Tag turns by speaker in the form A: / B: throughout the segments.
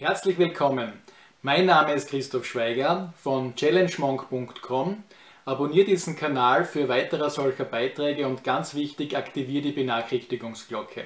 A: Herzlich willkommen. Mein Name ist Christoph Schweiger von challengemonk.com. Abonniere diesen Kanal für weitere solcher Beiträge und ganz wichtig, aktiviere die Benachrichtigungsglocke.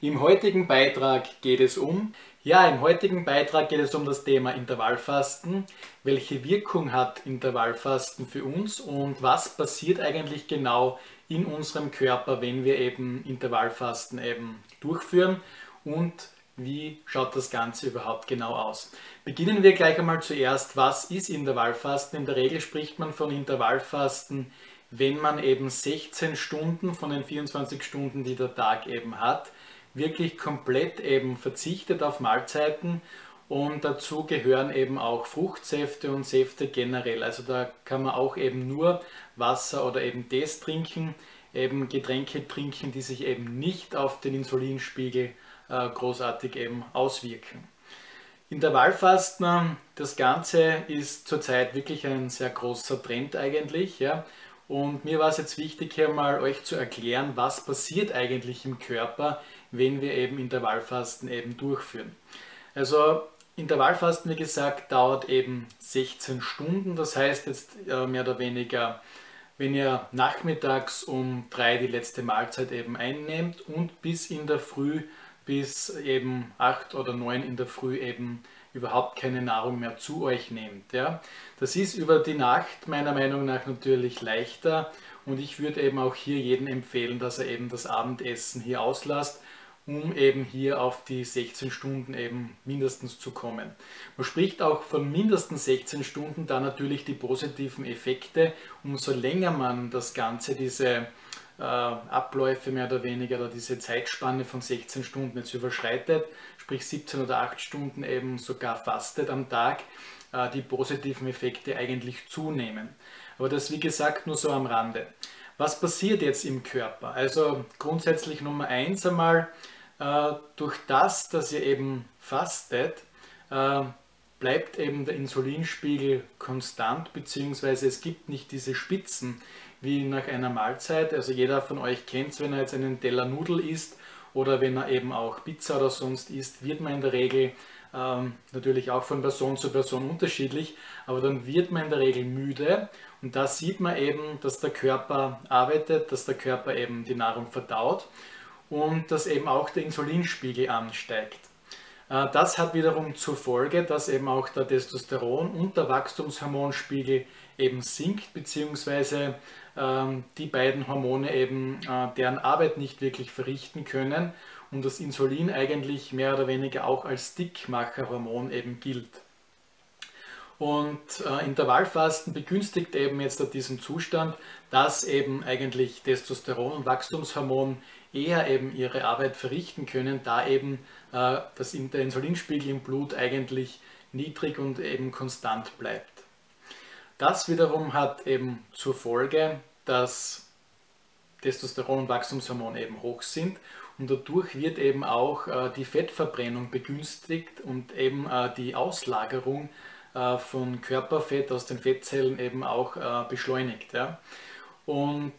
A: Im heutigen Beitrag geht es um, ja, im heutigen Beitrag geht es um das Thema Intervallfasten. Welche Wirkung hat Intervallfasten für uns und was passiert eigentlich genau in unserem Körper, wenn wir eben Intervallfasten eben durchführen und wie schaut das Ganze überhaupt genau aus? Beginnen wir gleich einmal zuerst, was ist Intervallfasten? In der Regel spricht man von Intervallfasten, wenn man eben 16 Stunden von den 24 Stunden, die der Tag eben hat, wirklich komplett eben verzichtet auf Mahlzeiten und dazu gehören eben auch Fruchtsäfte und Säfte generell. Also da kann man auch eben nur Wasser oder eben Tees trinken, eben Getränke trinken, die sich eben nicht auf den Insulinspiegel großartig eben auswirken. Intervallfasten, das Ganze ist zurzeit wirklich ein sehr großer Trend eigentlich. Ja? Und mir war es jetzt wichtig, hier mal euch zu erklären, was passiert eigentlich im Körper, wenn wir eben Intervallfasten eben durchführen. Also Intervallfasten, wie gesagt, dauert eben 16 Stunden. Das heißt jetzt äh, mehr oder weniger, wenn ihr nachmittags um drei die letzte Mahlzeit eben einnehmt und bis in der Früh bis eben 8 oder 9 in der Früh eben überhaupt keine Nahrung mehr zu euch nehmt. Ja. Das ist über die Nacht meiner Meinung nach natürlich leichter und ich würde eben auch hier jedem empfehlen, dass er eben das Abendessen hier auslasst, um eben hier auf die 16 Stunden eben mindestens zu kommen. Man spricht auch von mindestens 16 Stunden, da natürlich die positiven Effekte, umso länger man das Ganze, diese Abläufe mehr oder weniger oder diese Zeitspanne von 16 Stunden jetzt überschreitet, sprich 17 oder 8 Stunden eben sogar fastet am Tag, äh, die positiven Effekte eigentlich zunehmen. Aber das wie gesagt nur so am Rande. Was passiert jetzt im Körper? Also grundsätzlich Nummer 1 einmal, äh, durch das, dass ihr eben fastet, äh, bleibt eben der Insulinspiegel konstant, beziehungsweise es gibt nicht diese Spitzen, wie nach einer Mahlzeit. Also jeder von euch kennt es, wenn er jetzt einen Teller Nudel isst oder wenn er eben auch Pizza oder sonst isst, wird man in der Regel ähm, natürlich auch von Person zu Person unterschiedlich, aber dann wird man in der Regel müde und da sieht man eben, dass der Körper arbeitet, dass der Körper eben die Nahrung verdaut und dass eben auch der Insulinspiegel ansteigt. Äh, das hat wiederum zur Folge, dass eben auch der Testosteron und der Wachstumshormonspiegel eben sinkt, beziehungsweise ähm, die beiden Hormone eben äh, deren Arbeit nicht wirklich verrichten können und das Insulin eigentlich mehr oder weniger auch als Dickmacherhormon eben gilt. Und äh, Intervallfasten begünstigt eben jetzt diesen Zustand, dass eben eigentlich Testosteron und Wachstumshormon eher eben ihre Arbeit verrichten können, da eben äh, das, der Insulinspiegel im Blut eigentlich niedrig und eben konstant bleibt. Das wiederum hat eben zur Folge, dass Testosteron und Wachstumshormon eben hoch sind und dadurch wird eben auch äh, die Fettverbrennung begünstigt und eben äh, die Auslagerung äh, von Körperfett aus den Fettzellen eben auch äh, beschleunigt. Ja. Und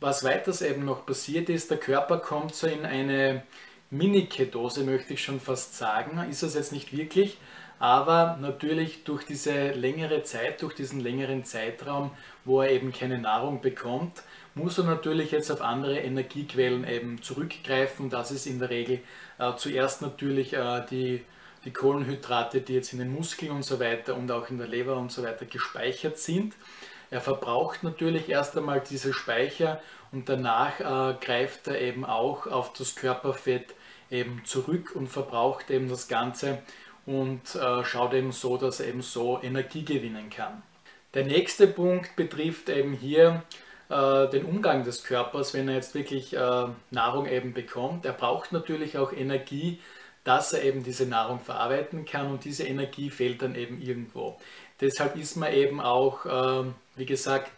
A: was weiters eben noch passiert ist, der Körper kommt so in eine Mini-Ketose, möchte ich schon fast sagen, ist es jetzt nicht wirklich, aber natürlich durch diese längere Zeit, durch diesen längeren Zeitraum, wo er eben keine Nahrung bekommt, muss er natürlich jetzt auf andere Energiequellen eben zurückgreifen. Das ist in der Regel äh, zuerst natürlich äh, die, die Kohlenhydrate, die jetzt in den Muskeln und so weiter und auch in der Leber und so weiter gespeichert sind. Er verbraucht natürlich erst einmal diese Speicher und danach äh, greift er eben auch auf das Körperfett eben zurück und verbraucht eben das Ganze und äh, schaut eben so, dass er eben so Energie gewinnen kann. Der nächste Punkt betrifft eben hier äh, den Umgang des Körpers, wenn er jetzt wirklich äh, Nahrung eben bekommt. Er braucht natürlich auch Energie, dass er eben diese Nahrung verarbeiten kann und diese Energie fehlt dann eben irgendwo. Deshalb ist man eben auch, äh, wie gesagt,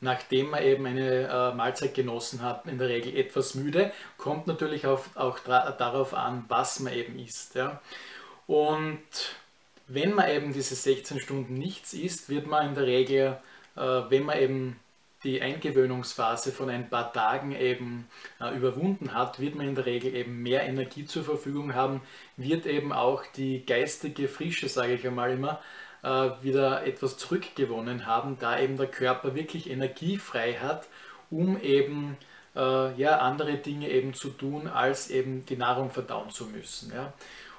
A: nachdem man eben eine äh, Mahlzeit genossen hat, in der Regel etwas müde. Kommt natürlich auch, auch darauf an, was man eben isst. Ja. Und wenn man eben diese 16 Stunden nichts isst, wird man in der Regel, äh, wenn man eben die Eingewöhnungsphase von ein paar Tagen eben äh, überwunden hat, wird man in der Regel eben mehr Energie zur Verfügung haben, wird eben auch die geistige Frische, sage ich einmal immer, äh, wieder etwas zurückgewonnen haben, da eben der Körper wirklich Energie frei hat, um eben äh, ja, andere Dinge eben zu tun, als eben die Nahrung verdauen zu müssen. Ja.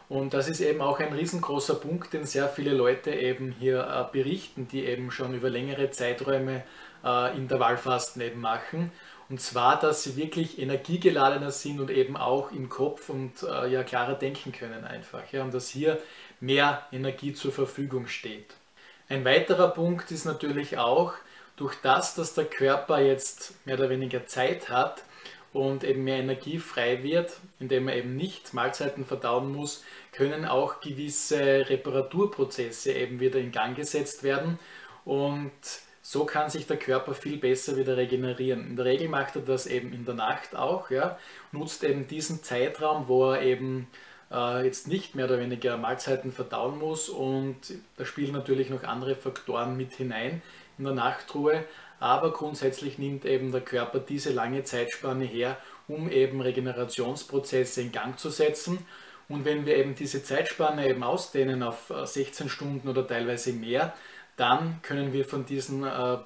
A: Und das ist eben auch ein riesengroßer Punkt, den sehr viele Leute eben hier äh, berichten, die eben schon über längere Zeiträume äh, Intervallfasten eben machen. Und zwar, dass sie wirklich energiegeladener sind und eben auch im Kopf und äh, ja klarer denken können einfach. Ja, und dass hier mehr Energie zur Verfügung steht. Ein weiterer Punkt ist natürlich auch, durch das, dass der Körper jetzt mehr oder weniger Zeit hat und eben mehr Energie frei wird, indem er eben nicht Mahlzeiten verdauen muss, können auch gewisse Reparaturprozesse eben wieder in Gang gesetzt werden und so kann sich der Körper viel besser wieder regenerieren. In der Regel macht er das eben in der Nacht auch, ja, nutzt eben diesen Zeitraum, wo er eben äh, jetzt nicht mehr oder weniger Mahlzeiten verdauen muss und da spielen natürlich noch andere Faktoren mit hinein in der Nachtruhe, aber grundsätzlich nimmt eben der Körper diese lange Zeitspanne her, um eben Regenerationsprozesse in Gang zu setzen. Und wenn wir eben diese Zeitspanne eben ausdehnen auf 16 äh, Stunden oder teilweise mehr, dann können wir von diesem äh,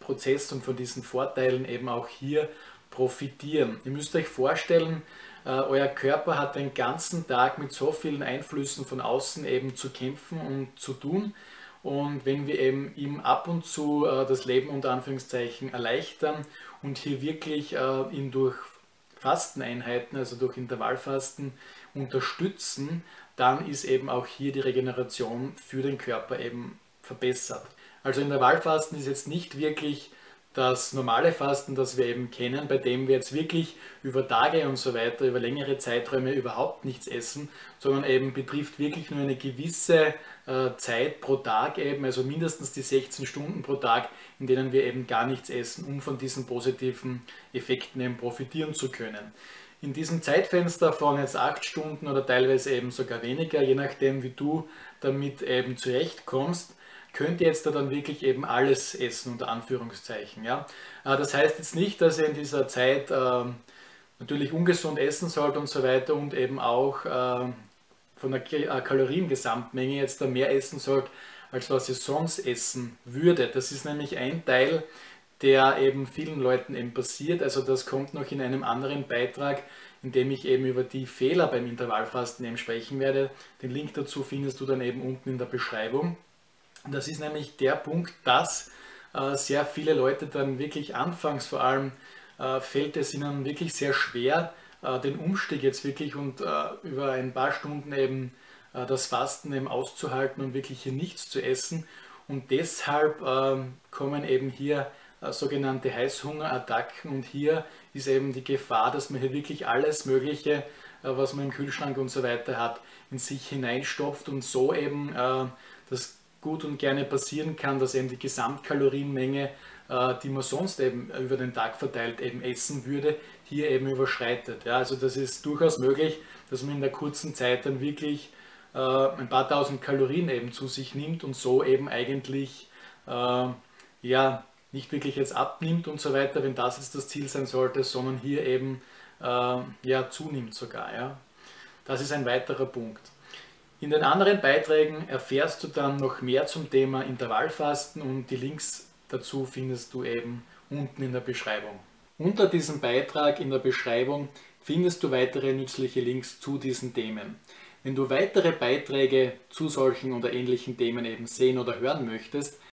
A: Prozess und von diesen Vorteilen eben auch hier profitieren. Ihr müsst euch vorstellen, äh, euer Körper hat den ganzen Tag mit so vielen Einflüssen von außen eben zu kämpfen und zu tun. Und wenn wir eben ihm ab und zu äh, das Leben unter Anführungszeichen erleichtern und hier wirklich äh, ihn durch Fasteneinheiten, also durch Intervallfasten unterstützen, dann ist eben auch hier die Regeneration für den Körper eben verbessert. Also Intervallfasten ist jetzt nicht wirklich das normale Fasten, das wir eben kennen, bei dem wir jetzt wirklich über Tage und so weiter, über längere Zeiträume überhaupt nichts essen, sondern eben betrifft wirklich nur eine gewisse äh, Zeit pro Tag eben, also mindestens die 16 Stunden pro Tag, in denen wir eben gar nichts essen, um von diesen positiven Effekten eben profitieren zu können. In diesem Zeitfenster von jetzt 8 Stunden oder teilweise eben sogar weniger, je nachdem wie du damit eben zurechtkommst, könnt ihr jetzt da dann wirklich eben alles essen, unter Anführungszeichen. Ja? Äh, das heißt jetzt nicht, dass ihr in dieser Zeit äh, natürlich ungesund essen sollt und so weiter und eben auch äh, von der äh, Kaloriengesamtmenge jetzt da mehr essen sollt, als was ihr sonst essen würdet. Das ist nämlich ein Teil, der eben vielen Leuten eben passiert. Also das kommt noch in einem anderen Beitrag, in dem ich eben über die Fehler beim Intervallfasten eben sprechen werde. Den Link dazu findest du dann eben unten in der Beschreibung. Das ist nämlich der Punkt, dass äh, sehr viele Leute dann wirklich anfangs vor allem äh, fällt es ihnen wirklich sehr schwer, äh, den Umstieg jetzt wirklich und äh, über ein paar Stunden eben äh, das Fasten eben auszuhalten und wirklich hier nichts zu essen. Und deshalb ähm, kommen eben hier äh, sogenannte Heißhungerattacken und hier ist eben die Gefahr, dass man hier wirklich alles Mögliche, was man im Kühlschrank und so weiter hat, in sich hineinstopft und so eben das gut und gerne passieren kann, dass eben die Gesamtkalorienmenge, äh, die man sonst eben über den Tag verteilt eben essen würde, hier eben überschreitet. Ja, also das ist durchaus möglich, dass man in der kurzen Zeit dann wirklich äh, ein paar tausend Kalorien eben zu sich nimmt und so eben eigentlich äh, ja nicht wirklich jetzt abnimmt und so weiter, wenn das jetzt das Ziel sein sollte, sondern hier eben ja zunimmt sogar. Ja. Das ist ein weiterer Punkt. In den anderen Beiträgen erfährst du dann noch mehr zum Thema Intervallfasten und die Links dazu findest du eben unten in der Beschreibung. Unter diesem Beitrag in der Beschreibung findest du weitere nützliche Links zu diesen Themen. Wenn du weitere Beiträge zu solchen oder ähnlichen Themen eben sehen oder hören möchtest,